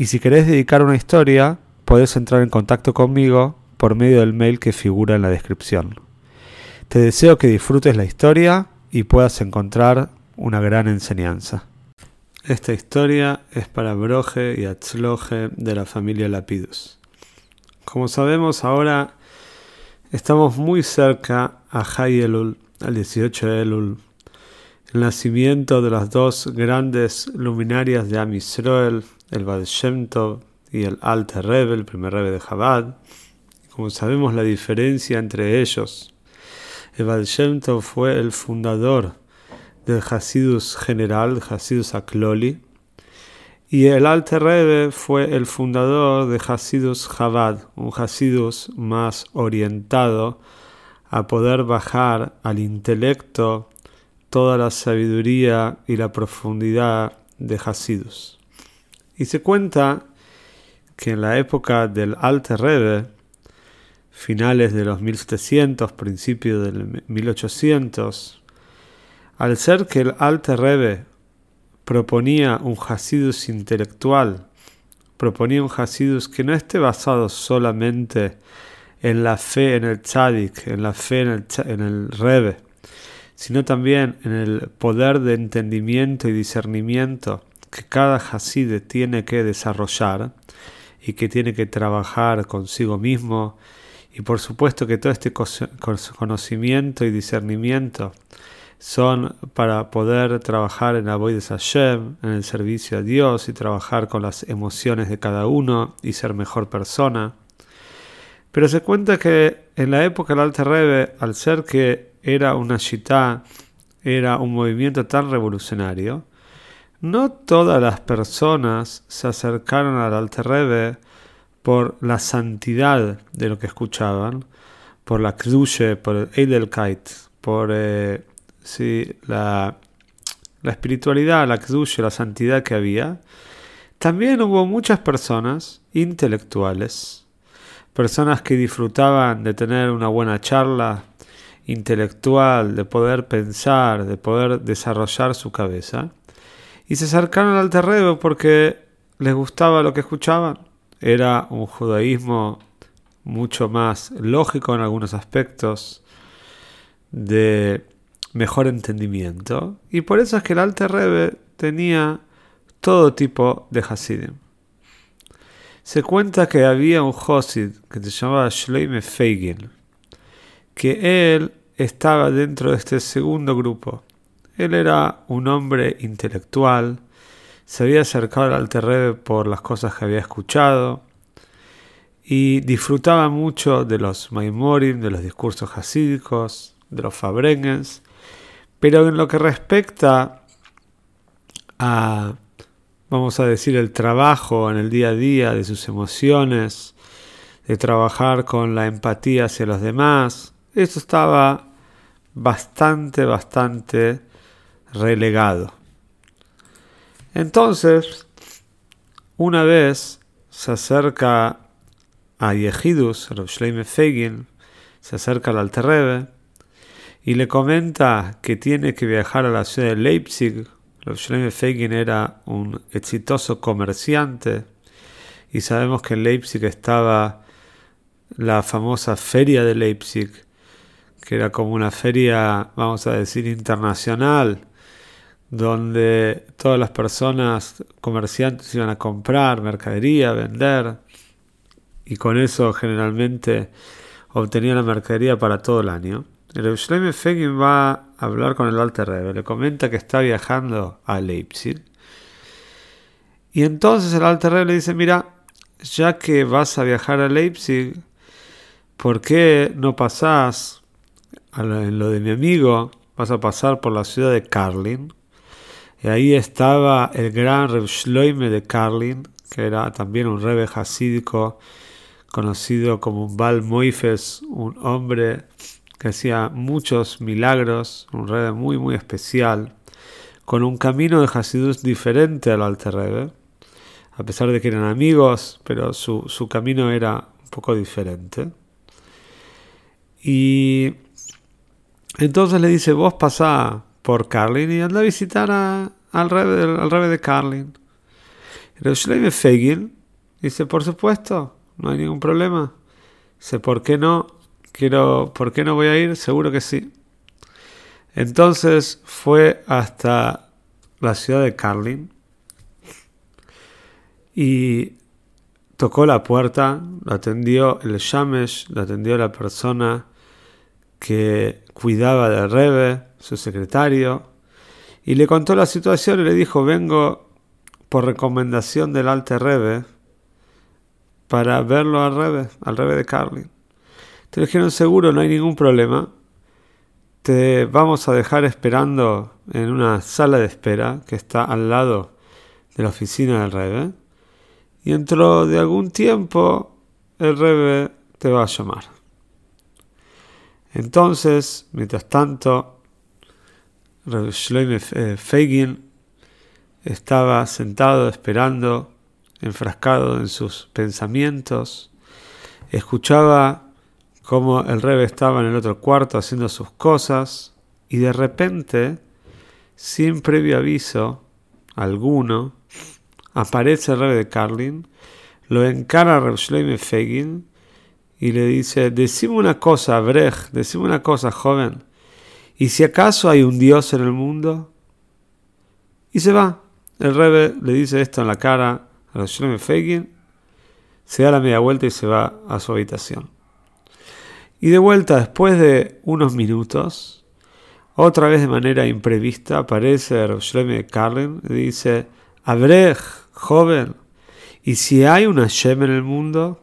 y si querés dedicar una historia, podés entrar en contacto conmigo por medio del mail que figura en la descripción. Te deseo que disfrutes la historia y puedas encontrar una gran enseñanza. Esta historia es para Broje y Atzloje de la familia Lapidus. Como sabemos ahora estamos muy cerca a Hay Elul, al 18 de Elul, el nacimiento de las dos grandes luminarias de Am Yisrael, el Bad Shem Tov y el Alter Rebbe, el primer Rebbe de Chabad. Como sabemos la diferencia entre ellos, el Bad Shem Tov fue el fundador del Hasidus general, Hasidus Akloli, y el Alter Rebbe fue el fundador de Hasidus Chabad, un Hasidus más orientado a poder bajar al intelecto toda la sabiduría y la profundidad de Hasidus. Y se cuenta que en la época del Alter Rebbe, finales de los 1700, principios del 1800, al ser que el Alter Rebbe proponía un Hasidus intelectual, proponía un Hasidus que no esté basado solamente en la fe en el Tzadik, en la fe en el, en el Rebbe, sino también en el poder de entendimiento y discernimiento que cada Haside tiene que desarrollar y que tiene que trabajar consigo mismo y por supuesto que todo este conocimiento y discernimiento son para poder trabajar en de Hashem, en el servicio a Dios y trabajar con las emociones de cada uno y ser mejor persona. Pero se cuenta que en la época del Alter Rebbe, al ser que era una shita, era un movimiento tan revolucionario, no todas las personas se acercaron al Alter Rebbe por la santidad de lo que escuchaban, por la Kdushe, por el Edelkeit, por eh, ¿sí? la, la espiritualidad, la kdusha, la santidad que había, también hubo muchas personas intelectuales, personas que disfrutaban de tener una buena charla intelectual, de poder pensar, de poder desarrollar su cabeza, y se acercaron al terreno porque les gustaba lo que escuchaban. Era un judaísmo mucho más lógico en algunos aspectos, de mejor entendimiento. Y por eso es que el Alter Rebbe tenía todo tipo de Hasidim. Se cuenta que había un Hasid que se llamaba Shloime Feigin, que él estaba dentro de este segundo grupo. Él era un hombre intelectual, se había acercado al Alter Rebbe por las cosas que había escuchado y disfrutaba mucho de los Maimorim, de los discursos hasídicos, de los Fabrengens pero en lo que respecta a, vamos a decir, el trabajo en el día a día de sus emociones, de trabajar con la empatía hacia los demás, eso estaba bastante, bastante relegado. Entonces, una vez se acerca a Yehidus, Rav Shleime Fegin, se acerca al Alterrebe, y le comenta que tiene que viajar a la ciudad de Leipzig. Shlomo Feigen era un exitoso comerciante y sabemos que en Leipzig estaba la famosa feria de Leipzig, que era como una feria, vamos a decir, internacional, donde todas las personas comerciantes iban a comprar mercadería, vender, y con eso generalmente obtenían la mercadería para todo el año. El Fegin va a hablar con el Alter Rebbe, le comenta que está viajando a Leipzig. Y entonces el Alter Rebbe le dice, mira, ya que vas a viajar a Leipzig, ¿por qué no pasás en lo de mi amigo? Vas a pasar por la ciudad de Karlin. Y ahí estaba el gran Reb Shloime de Karlin, que era también un rebe hasídico conocido como un Bal Moifes, un hombre que hacía muchos milagros, un rebe muy muy especial, con un camino de Hasidus diferente al Alter Rebbe, a pesar de que eran amigos, pero su, su camino era un poco diferente. Y entonces le dice, vos pasá por Carlin y anda a visitar al rebe, al de Carlin. Y Fegin dice, por supuesto, no hay ningún problema. Dice, ¿por qué no? Quiero, ¿por qué no voy a ir? Seguro que sí. Entonces fue hasta la ciudad de Carlin y tocó la puerta, lo atendió el Shamesh, lo atendió la persona que cuidaba del Rebe, su secretario, y le contó la situación y le dijo, vengo por recomendación del Alte Rebe para verlo al Rebe, al Rebe de Carlin. Te dijeron, seguro, no hay ningún problema. Te vamos a dejar esperando en una sala de espera que está al lado de la oficina del Rebe. Y dentro de algún tiempo el Rebe te va a llamar. Entonces, mientras tanto, Shloime eh, Feigin estaba sentado esperando, enfrascado en sus pensamientos, escuchaba cómo el rebe estaba en el otro cuarto haciendo sus cosas y de repente, sin previo aviso alguno, aparece el rebe de Carlin, lo encara a Shloime y le dice, decime una cosa, Brej, decime una cosa, joven, ¿y si acaso hay un Dios en el mundo? Y se va. El Rebe le dice esto en la cara a los Fegin, se da la media vuelta y se va a su habitación. Y de vuelta, después de unos minutos, otra vez de manera imprevista, aparece Shleme Karlen y dice, Abrej, joven, ¿y si hay una Shem en el mundo?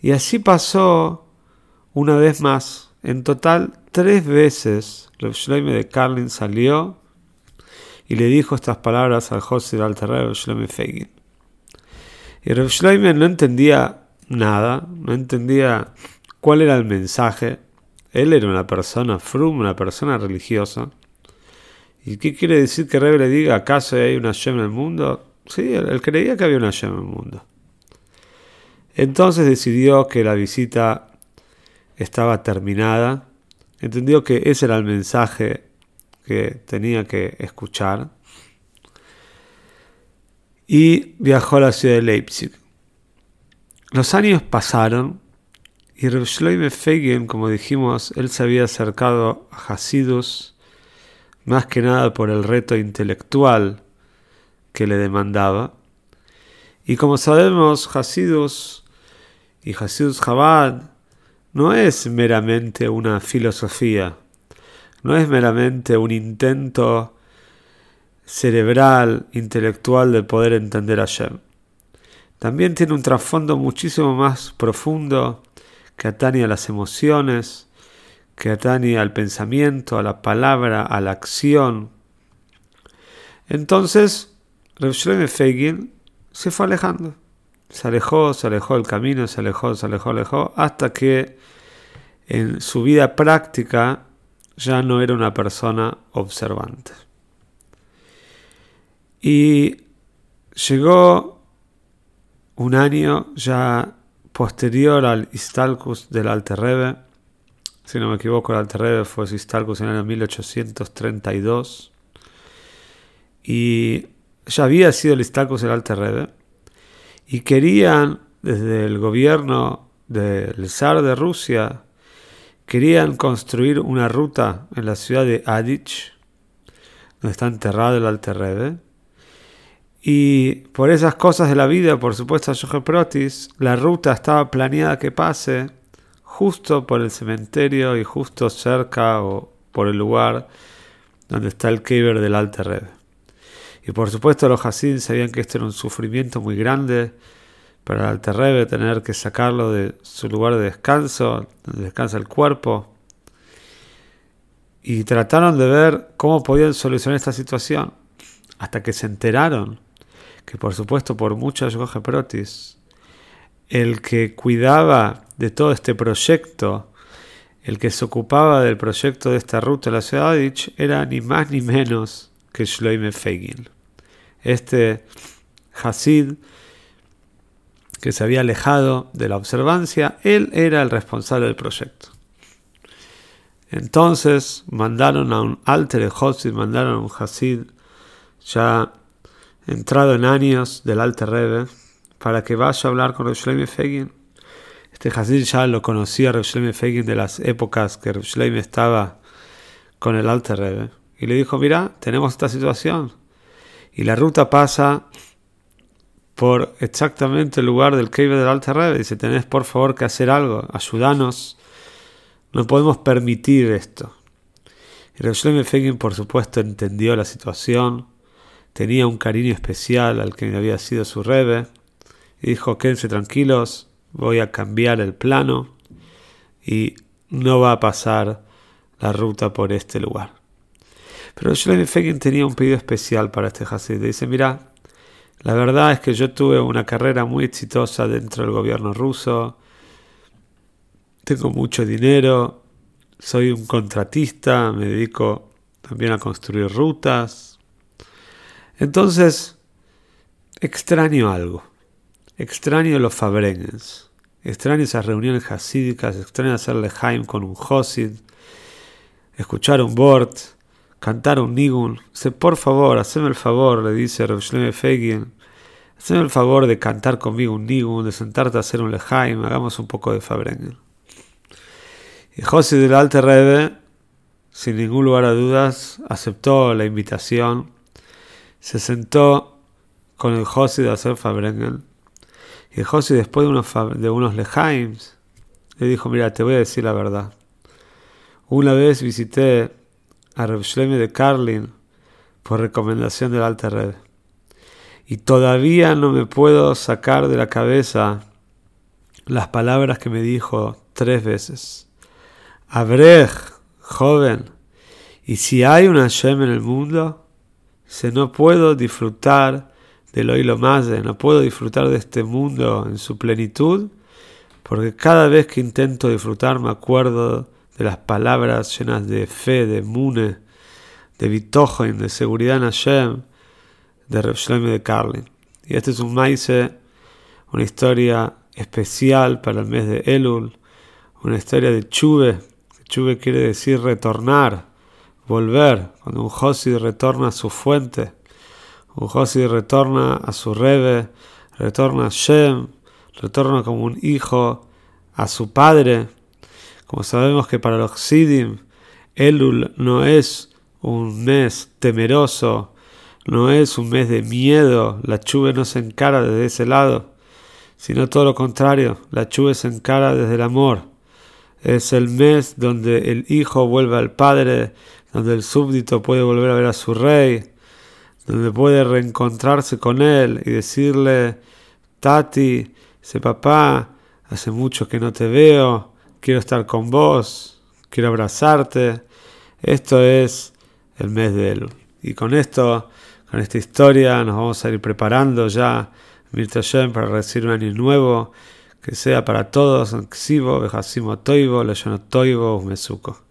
Y así pasó una vez más. En total, tres veces Reb Shloime de Carlin salió y le dijo estas palabras al José de Alterrey Reb Shloime Fegin. Y Reb Shloime no entendía nada, no entendía cuál era el mensaje. Él era una persona frum, una persona religiosa. ¿Y qué quiere decir que Reb le diga, acaso hay una Shem en el mundo? Sí, él, creía que había una Shem en el mundo. Entonces decidió que la visita estaba terminada, entendió que ese era el mensaje que tenía que escuchar y viajó a la ciudad de Leipzig. Los años pasaron y Reb Shloime Feigen, como dijimos, él se había acercado a Hasidus más que nada por el reto intelectual que le demandaba. Y como sabemos, Hasidus y Hasidus Chabad no es meramente una filosofía, no es meramente un intento cerebral, intelectual de poder entender a Shem. También tiene un trasfondo muchísimo más profundo que atañe a las emociones, que atañe al pensamiento, a la palabra, a la acción. Entonces, Shlomo Feigin se fue alejando. Se alejó, se alejó del camino, se alejó, se alejó, alejó, hasta que en su vida práctica ya no era una persona observante. Y llegó un año ya posterior al Istalcus del Alter Si no me equivoco, el Alter fue su Istalcus en el año 1832. Y ya había sido el Istalcus del Alter y querían, desde el gobierno del zar de Rusia, querían construir una ruta en la ciudad de Adich, donde está enterrado el Alter Y por esas cosas de la vida, por supuesto, a Protis, la ruta estaba planeada que pase justo por el cementerio y justo cerca o por el lugar donde está el Keber del Alter y por supuesto los Hasidim sabían que esto era un sufrimiento muy grande para el Terrebe tener que sacarlo de su lugar de descanso, donde descansa el cuerpo. Y trataron de ver cómo podían solucionar esta situación, hasta que se enteraron que por supuesto por muchas Yoga Protis, el que cuidaba de todo este proyecto, el que se ocupaba del proyecto de esta ruta a la ciudad de era ni más ni menos que Shloime Fegin. Este Hasid que se había alejado de la observancia, él era el responsable del proyecto. Entonces mandaron a un alter Hasid, mandaron a un Hasid ya entrado en años del alter Rebbe, para que vaya a hablar con Reb Fegin. Este Hasid ya lo conocía Reb Fegin de las épocas que Reb estaba con el alter Rebbe. Y le dijo, mira, tenemos esta situación. Y la ruta pasa por exactamente el lugar del cave del Alter Rebbe. Dice, tenés por favor que hacer algo, ayúdanos. No podemos permitir esto. Y Reb Fegin, por supuesto, entendió la situación. Tenía un cariño especial al que había sido su Rebbe. Y dijo, quédense tranquilos, voy a cambiar el plano. Y no va a pasar la ruta por este lugar. Pero Shlomo Fegin tenía un pedido especial para este Hasid. Dice, mira, la verdad es que yo tuve una carrera muy exitosa dentro del gobierno ruso. Tengo mucho dinero. Soy un contratista. Me dedico también a construir rutas. Entonces, extraño algo. Extraño los fabrengens. Extraño esas reuniones hasídicas. Extraño hacerle Haim con un Hosid. Escuchar un Bort cantar un nigun. Dice, por favor, haceme el favor, le dice Reb Fegin, haceme el favor de cantar conmigo un nigun, de sentarte a hacer un lejaim, hagamos un poco de fabrengen. Y José del Alte Rebe, sin ningún lugar a dudas, aceptó la invitación, se sentó con el José de hacer fabrengen. Y José, después de unos, de unos lejaims, le dijo, mira, te voy a decir la verdad. Una vez visité a Reb de Karlin por recomendación del Alta Red. Y todavía no me puedo sacar de la cabeza las palabras que me dijo tres veces. Abrej, joven, y si hay una Hashem en el mundo, se no puedo disfrutar del oílo más, no puedo disfrutar de este mundo en su plenitud, porque cada vez que intento disfrutar me acuerdo de las palabras llenas de fe, de mune, de bitojen, de seguridad en Hashem, de Reb de Karlin. Y este es un maíz, una historia especial para el mes de Elul, una historia de Chuve. Chuve quiere decir retornar, volver. Cuando un Josid retorna a su fuente, un Josid retorna a su Rebe, retorna a Hashem, retorna como un hijo a su padre, como sabemos que para los Sidim, Elul no es un mes temeroso, no es un mes de miedo, la chuve no se encara desde ese lado, sino todo lo contrario, la chuve se encara desde el amor. Es el mes donde el hijo vuelve al padre, donde el súbdito puede volver a ver a su rey, donde puede reencontrarse con él y decirle, Tati, ese papá, hace mucho que no te veo, quiero estar con vos, quiero abrazarte. Esto es el mes de él. Y con esto, con esta historia, nos vamos a ir preparando ya, Mirta para recibir un año nuevo, que sea para todos, Xivo, Bejasimo Toivo, Toivo.